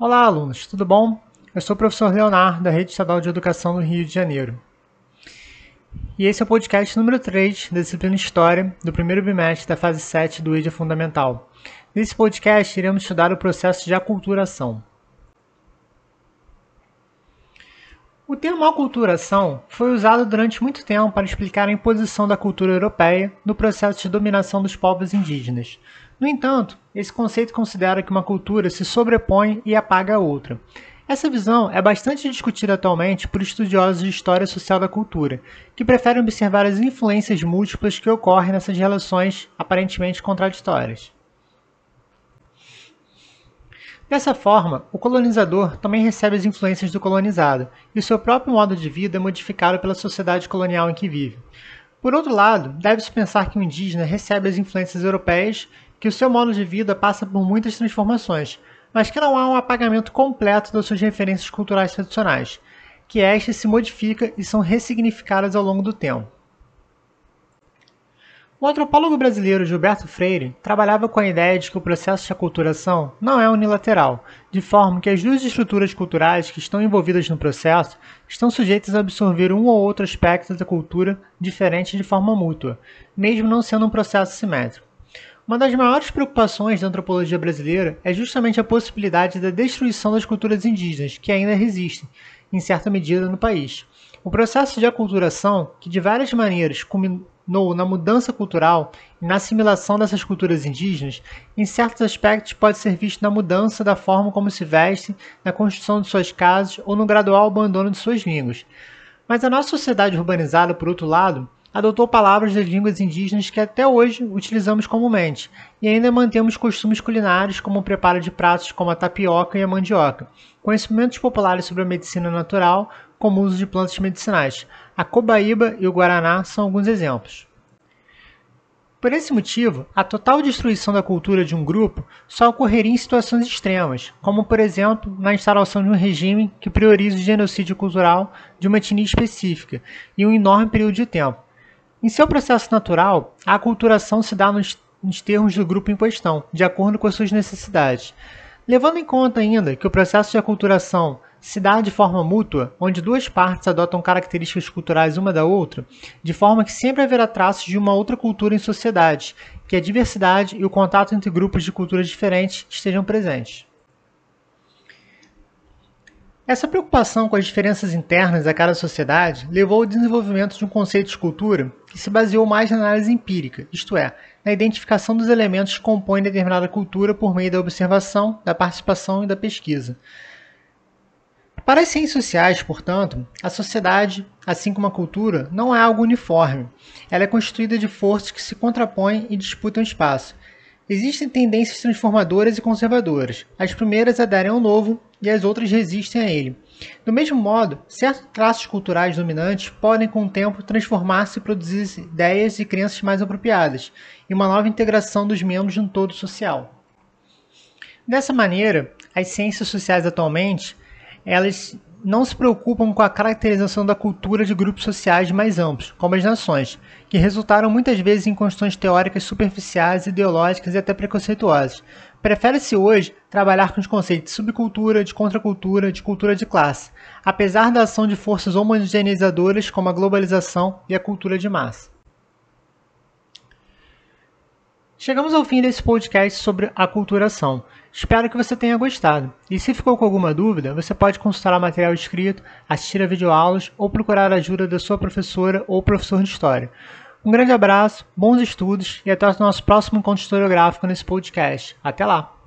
Olá, alunos, tudo bom? Eu sou o professor Leonardo, da Rede Estadual de Educação do Rio de Janeiro. E esse é o podcast número 3 da disciplina História do primeiro bimestre da fase 7 do EJA Fundamental. Nesse podcast, iremos estudar o processo de aculturação. O termo aculturação foi usado durante muito tempo para explicar a imposição da cultura europeia no processo de dominação dos povos indígenas. No entanto, esse conceito considera que uma cultura se sobrepõe e apaga a outra. Essa visão é bastante discutida atualmente por estudiosos de história social da cultura, que preferem observar as influências múltiplas que ocorrem nessas relações aparentemente contraditórias. Dessa forma, o colonizador também recebe as influências do colonizado, e o seu próprio modo de vida é modificado pela sociedade colonial em que vive. Por outro lado, deve-se pensar que o indígena recebe as influências europeias que o seu modo de vida passa por muitas transformações, mas que não há um apagamento completo das suas referências culturais tradicionais, que estas se modificam e são ressignificadas ao longo do tempo. O antropólogo brasileiro Gilberto Freire trabalhava com a ideia de que o processo de aculturação não é unilateral, de forma que as duas estruturas culturais que estão envolvidas no processo estão sujeitas a absorver um ou outro aspecto da cultura diferente de forma mútua, mesmo não sendo um processo simétrico. Uma das maiores preocupações da antropologia brasileira é justamente a possibilidade da destruição das culturas indígenas, que ainda resistem, em certa medida, no país. O processo de aculturação, que de várias maneiras culminou na mudança cultural e na assimilação dessas culturas indígenas, em certos aspectos pode ser visto na mudança da forma como se vestem, na construção de suas casas ou no gradual abandono de suas línguas. Mas a nossa sociedade urbanizada, por outro lado, adotou palavras das línguas indígenas que até hoje utilizamos comumente, e ainda mantemos costumes culinários como o preparo de pratos como a tapioca e a mandioca, conhecimentos populares sobre a medicina natural, como o uso de plantas medicinais. A cobaíba e o guaraná são alguns exemplos. Por esse motivo, a total destruição da cultura de um grupo só ocorreria em situações extremas, como por exemplo na instalação de um regime que prioriza o genocídio cultural de uma etnia específica em um enorme período de tempo. Em seu processo natural, a aculturação se dá nos, nos termos do grupo em questão, de acordo com as suas necessidades. Levando em conta ainda que o processo de aculturação se dá de forma mútua, onde duas partes adotam características culturais uma da outra, de forma que sempre haverá traços de uma outra cultura em sociedade, que a diversidade e o contato entre grupos de culturas diferentes estejam presentes. Essa preocupação com as diferenças internas a cada sociedade levou ao desenvolvimento de um conceito de cultura que se baseou mais na análise empírica, isto é, na identificação dos elementos que compõem determinada cultura por meio da observação, da participação e da pesquisa. Para as ciências sociais, portanto, a sociedade, assim como a cultura, não é algo uniforme. Ela é constituída de forças que se contrapõem e disputam espaço. Existem tendências transformadoras e conservadoras. As primeiras aderem ao novo e as outras resistem a ele. Do mesmo modo, certos traços culturais dominantes podem, com o tempo, transformar-se e produzir ideias e crenças mais apropriadas, e uma nova integração dos membros de um todo social. Dessa maneira, as ciências sociais atualmente, elas não se preocupam com a caracterização da cultura de grupos sociais mais amplos, como as nações, que resultaram muitas vezes em construções teóricas superficiais, ideológicas e até preconceituosas. Prefere-se hoje trabalhar com os conceitos de subcultura, de contracultura, de cultura de classe, apesar da ação de forças homogeneizadoras como a globalização e a cultura de massa. Chegamos ao fim desse podcast sobre aculturação. Espero que você tenha gostado. E se ficou com alguma dúvida, você pode consultar o material escrito, assistir a videoaulas ou procurar a ajuda da sua professora ou professor de história. Um grande abraço, bons estudos e até o nosso próximo encontro historiográfico nesse podcast. Até lá!